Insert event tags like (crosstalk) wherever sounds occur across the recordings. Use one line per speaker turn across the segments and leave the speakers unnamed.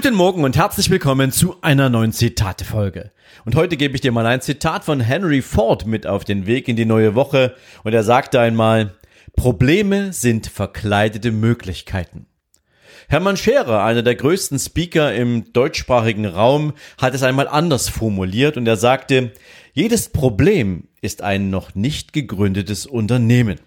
Guten Morgen und herzlich willkommen zu einer neuen Zitate-Folge. Und heute gebe ich dir mal ein Zitat von Henry Ford mit auf den Weg in die neue Woche. Und er sagte einmal, Probleme sind verkleidete Möglichkeiten. Hermann Scherer, einer der größten Speaker im deutschsprachigen Raum, hat es einmal anders formuliert und er sagte, jedes Problem ist ein noch nicht gegründetes Unternehmen.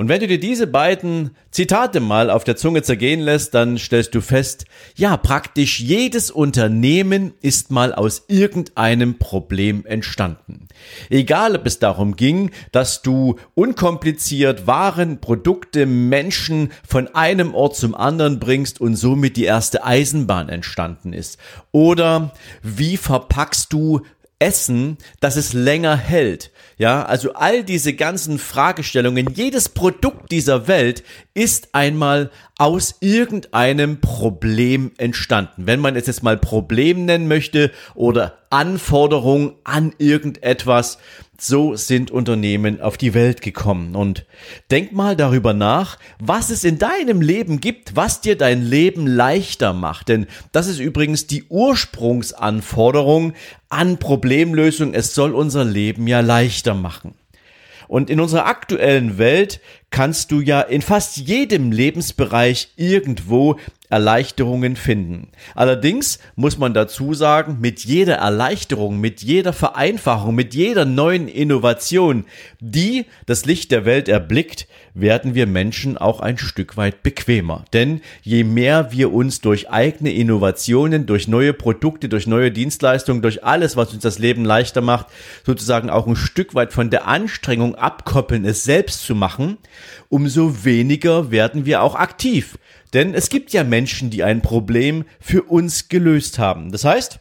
Und wenn du dir diese beiden Zitate mal auf der Zunge zergehen lässt, dann stellst du fest, ja, praktisch jedes Unternehmen ist mal aus irgendeinem Problem entstanden. Egal, ob es darum ging, dass du unkompliziert Waren, Produkte, Menschen von einem Ort zum anderen bringst und somit die erste Eisenbahn entstanden ist. Oder wie verpackst du Essen, dass es länger hält. Ja, also all diese ganzen Fragestellungen, jedes Produkt dieser Welt ist einmal aus irgendeinem Problem entstanden. Wenn man es jetzt mal Problem nennen möchte oder Anforderung an irgendetwas, so sind Unternehmen auf die Welt gekommen. Und denk mal darüber nach, was es in deinem Leben gibt, was dir dein Leben leichter macht. Denn das ist übrigens die Ursprungsanforderung an Problemlösung. Es soll unser Leben ja leichter machen. Und in unserer aktuellen Welt kannst du ja in fast jedem Lebensbereich irgendwo Erleichterungen finden. Allerdings muss man dazu sagen, mit jeder Erleichterung, mit jeder Vereinfachung, mit jeder neuen Innovation, die das Licht der Welt erblickt, werden wir Menschen auch ein Stück weit bequemer. Denn je mehr wir uns durch eigene Innovationen, durch neue Produkte, durch neue Dienstleistungen, durch alles, was uns das Leben leichter macht, sozusagen auch ein Stück weit von der Anstrengung abkoppeln, es selbst zu machen, umso weniger werden wir auch aktiv. Denn es gibt ja Menschen, die ein Problem für uns gelöst haben. Das heißt,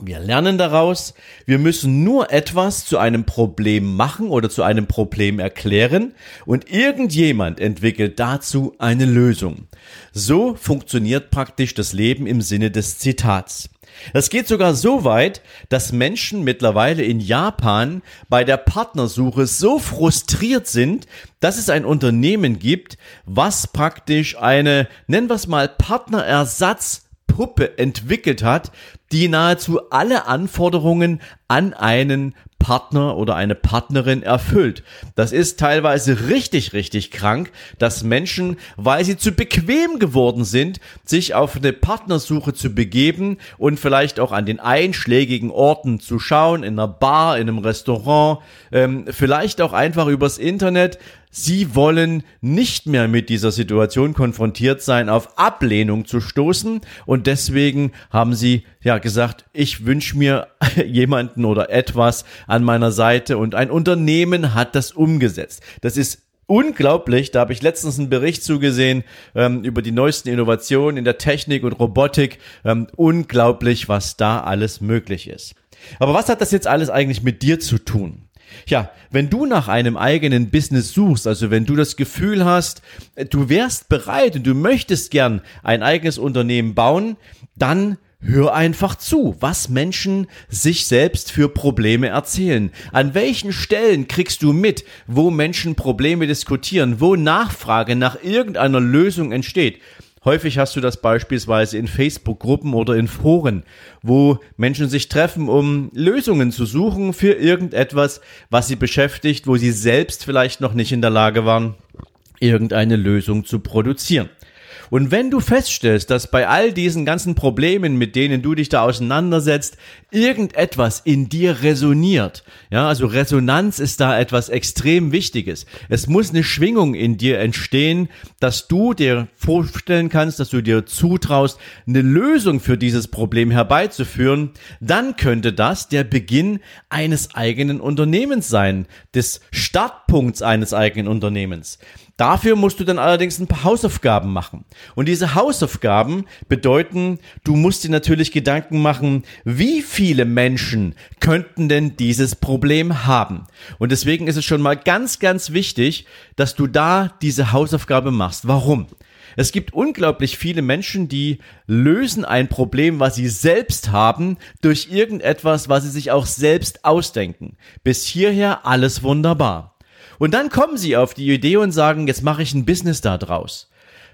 wir lernen daraus, wir müssen nur etwas zu einem Problem machen oder zu einem Problem erklären und irgendjemand entwickelt dazu eine Lösung. So funktioniert praktisch das Leben im Sinne des Zitats. Das geht sogar so weit, dass Menschen mittlerweile in Japan bei der Partnersuche so frustriert sind, dass es ein Unternehmen gibt, was praktisch eine, nennen wir es mal, Partnerersatzpuppe entwickelt hat, die nahezu alle Anforderungen an einen Partner oder eine Partnerin erfüllt. Das ist teilweise richtig, richtig krank, dass Menschen, weil sie zu bequem geworden sind, sich auf eine Partnersuche zu begeben und vielleicht auch an den einschlägigen Orten zu schauen, in einer Bar, in einem Restaurant, ähm, vielleicht auch einfach übers Internet, Sie wollen nicht mehr mit dieser Situation konfrontiert sein, auf Ablehnung zu stoßen und deswegen haben sie ja gesagt, ich wünsche mir (laughs) jemanden oder etwas an meiner Seite und ein Unternehmen hat das umgesetzt. Das ist unglaublich. Da habe ich letztens einen Bericht zugesehen ähm, über die neuesten Innovationen in der Technik und Robotik. Ähm, unglaublich, was da alles möglich ist. Aber was hat das jetzt alles eigentlich mit dir zu tun? Ja, wenn du nach einem eigenen Business suchst, also wenn du das Gefühl hast, du wärst bereit und du möchtest gern ein eigenes Unternehmen bauen, dann Hör einfach zu, was Menschen sich selbst für Probleme erzählen. An welchen Stellen kriegst du mit, wo Menschen Probleme diskutieren, wo Nachfrage nach irgendeiner Lösung entsteht? Häufig hast du das beispielsweise in Facebook-Gruppen oder in Foren, wo Menschen sich treffen, um Lösungen zu suchen für irgendetwas, was sie beschäftigt, wo sie selbst vielleicht noch nicht in der Lage waren, irgendeine Lösung zu produzieren. Und wenn du feststellst, dass bei all diesen ganzen Problemen, mit denen du dich da auseinandersetzt, irgendetwas in dir resoniert, ja, also Resonanz ist da etwas extrem Wichtiges. Es muss eine Schwingung in dir entstehen, dass du dir vorstellen kannst, dass du dir zutraust, eine Lösung für dieses Problem herbeizuführen, dann könnte das der Beginn eines eigenen Unternehmens sein, des Startpunkts eines eigenen Unternehmens. Dafür musst du dann allerdings ein paar Hausaufgaben machen. Und diese Hausaufgaben bedeuten, du musst dir natürlich Gedanken machen, wie viele Menschen könnten denn dieses Problem haben. Und deswegen ist es schon mal ganz, ganz wichtig, dass du da diese Hausaufgabe machst. Warum? Es gibt unglaublich viele Menschen, die lösen ein Problem, was sie selbst haben, durch irgendetwas, was sie sich auch selbst ausdenken. Bis hierher alles wunderbar. Und dann kommen sie auf die Idee und sagen, jetzt mache ich ein Business da draus.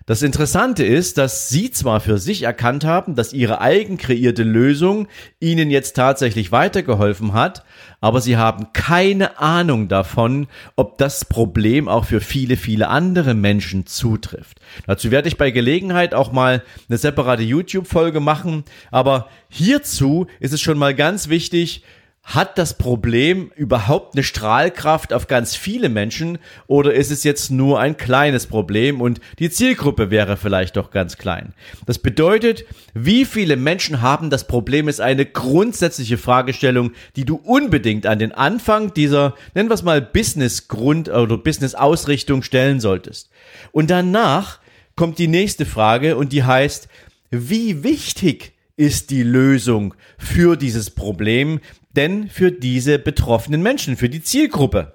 Das Interessante ist, dass Sie zwar für sich erkannt haben, dass Ihre eigen kreierte Lösung Ihnen jetzt tatsächlich weitergeholfen hat, aber Sie haben keine Ahnung davon, ob das Problem auch für viele, viele andere Menschen zutrifft. Dazu werde ich bei Gelegenheit auch mal eine separate YouTube-Folge machen, aber hierzu ist es schon mal ganz wichtig, hat das Problem überhaupt eine Strahlkraft auf ganz viele Menschen oder ist es jetzt nur ein kleines Problem und die Zielgruppe wäre vielleicht doch ganz klein? Das bedeutet, wie viele Menschen haben das Problem ist eine grundsätzliche Fragestellung, die du unbedingt an den Anfang dieser, nennen wir es mal Business Grund oder Business Ausrichtung stellen solltest. Und danach kommt die nächste Frage und die heißt, wie wichtig ist die Lösung für dieses Problem, denn für diese betroffenen Menschen, für die Zielgruppe.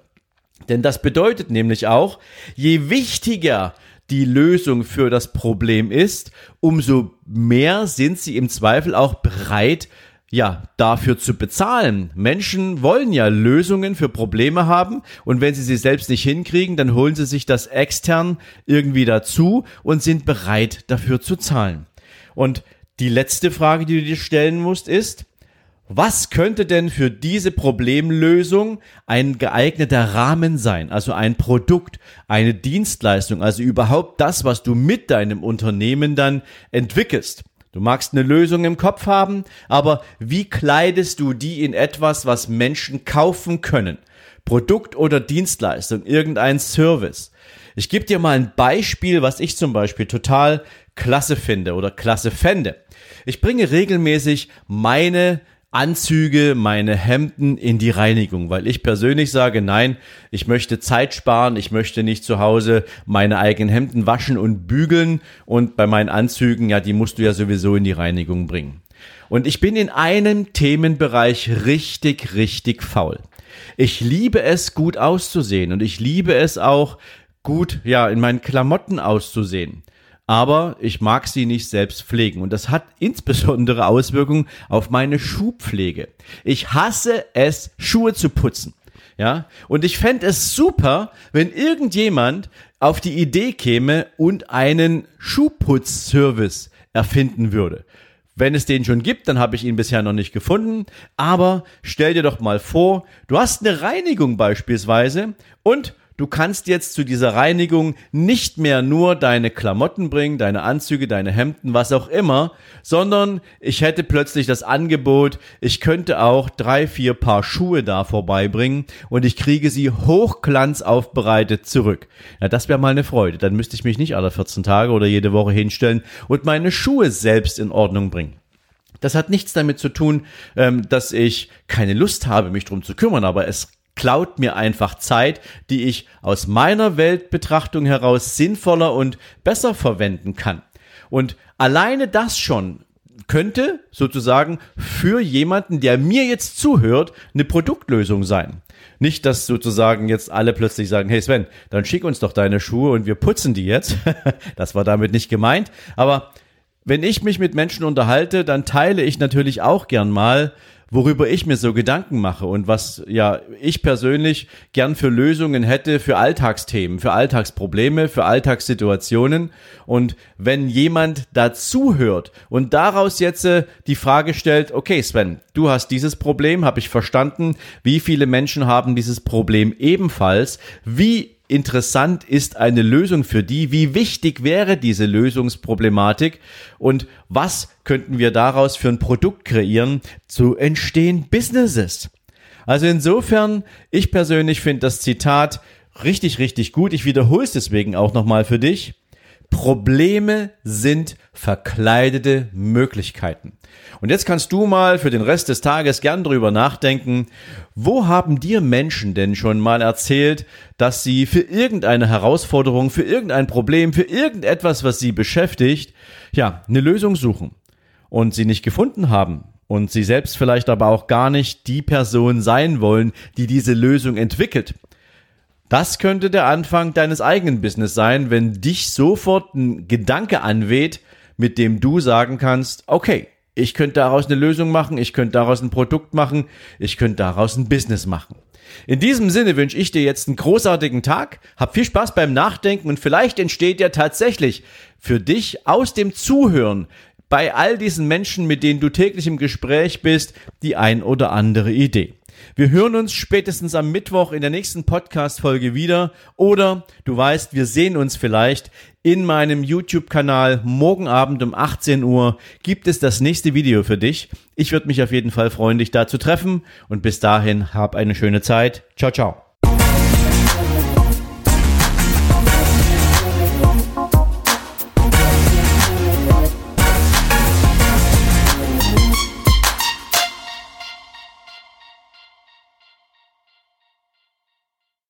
Denn das bedeutet nämlich auch, je wichtiger die Lösung für das Problem ist, umso mehr sind sie im Zweifel auch bereit, ja, dafür zu bezahlen. Menschen wollen ja Lösungen für Probleme haben und wenn sie sie selbst nicht hinkriegen, dann holen sie sich das extern irgendwie dazu und sind bereit dafür zu zahlen. Und die letzte Frage, die du dir stellen musst, ist, was könnte denn für diese Problemlösung ein geeigneter Rahmen sein? Also ein Produkt, eine Dienstleistung, also überhaupt das, was du mit deinem Unternehmen dann entwickelst. Du magst eine Lösung im Kopf haben, aber wie kleidest du die in etwas, was Menschen kaufen können? Produkt oder Dienstleistung, irgendein Service. Ich gebe dir mal ein Beispiel, was ich zum Beispiel total klasse finde oder klasse fände. Ich bringe regelmäßig meine Anzüge, meine Hemden in die Reinigung, weil ich persönlich sage, nein, ich möchte Zeit sparen, ich möchte nicht zu Hause meine eigenen Hemden waschen und bügeln und bei meinen Anzügen, ja, die musst du ja sowieso in die Reinigung bringen. Und ich bin in einem Themenbereich richtig, richtig faul. Ich liebe es, gut auszusehen und ich liebe es auch, gut, ja, in meinen Klamotten auszusehen aber ich mag sie nicht selbst pflegen. Und das hat (laughs) insbesondere Auswirkungen auf meine Schuhpflege. Ich hasse es, Schuhe zu putzen. Ja, und ich fände es super, wenn irgendjemand auf die Idee käme und einen Schuhputzservice erfinden würde. Wenn es den schon gibt, dann habe ich ihn bisher noch nicht gefunden. Aber stell dir doch mal vor, du hast eine Reinigung beispielsweise und du kannst jetzt zu dieser Reinigung nicht mehr nur deine Klamotten bringen, deine Anzüge, deine Hemden, was auch immer, sondern ich hätte plötzlich das Angebot, ich könnte auch drei, vier Paar Schuhe da vorbeibringen und ich kriege sie hochglanz aufbereitet zurück. Ja, das wäre mal eine Freude. Dann müsste ich mich nicht alle 14 Tage oder jede Woche hinstellen und meine Schuhe selbst in Ordnung bringen. Das hat nichts damit zu tun, ähm, dass ich keine Lust habe, mich drum zu kümmern, aber es klaut mir einfach Zeit, die ich aus meiner Weltbetrachtung heraus sinnvoller und besser verwenden kann. Und alleine das schon könnte sozusagen für jemanden, der mir jetzt zuhört, eine Produktlösung sein. Nicht, dass sozusagen jetzt alle plötzlich sagen, hey Sven, dann schick uns doch deine Schuhe und wir putzen die jetzt. (laughs) das war damit nicht gemeint. Aber wenn ich mich mit Menschen unterhalte, dann teile ich natürlich auch gern mal worüber ich mir so Gedanken mache und was ja ich persönlich gern für Lösungen hätte für Alltagsthemen, für Alltagsprobleme, für Alltagssituationen. Und wenn jemand dazuhört und daraus jetzt äh, die Frage stellt, okay Sven, du hast dieses Problem, habe ich verstanden, wie viele Menschen haben dieses Problem ebenfalls, wie interessant ist eine Lösung für die? Wie wichtig wäre diese Lösungsproblematik? Und was könnten wir daraus für ein Produkt kreieren? So entstehen Businesses. Also insofern, ich persönlich finde das Zitat richtig, richtig gut. Ich wiederhole es deswegen auch nochmal für dich. Probleme sind verkleidete Möglichkeiten. Und jetzt kannst du mal für den Rest des Tages gern drüber nachdenken, wo haben dir Menschen denn schon mal erzählt, dass sie für irgendeine Herausforderung, für irgendein Problem, für irgendetwas, was sie beschäftigt, ja, eine Lösung suchen und sie nicht gefunden haben und sie selbst vielleicht aber auch gar nicht die Person sein wollen, die diese Lösung entwickelt. Das könnte der Anfang deines eigenen Business sein, wenn dich sofort ein Gedanke anweht, mit dem du sagen kannst, okay, ich könnte daraus eine Lösung machen, ich könnte daraus ein Produkt machen, ich könnte daraus ein Business machen. In diesem Sinne wünsche ich dir jetzt einen großartigen Tag, hab viel Spaß beim Nachdenken und vielleicht entsteht ja tatsächlich für dich aus dem Zuhören bei all diesen Menschen, mit denen du täglich im Gespräch bist, die ein oder andere Idee. Wir hören uns spätestens am Mittwoch in der nächsten Podcast-Folge wieder. Oder du weißt, wir sehen uns vielleicht in meinem YouTube-Kanal. Morgen Abend um 18 Uhr gibt es das nächste Video für dich. Ich würde mich auf jeden Fall freuen, dich da zu treffen. Und bis dahin, hab eine schöne Zeit. Ciao, ciao.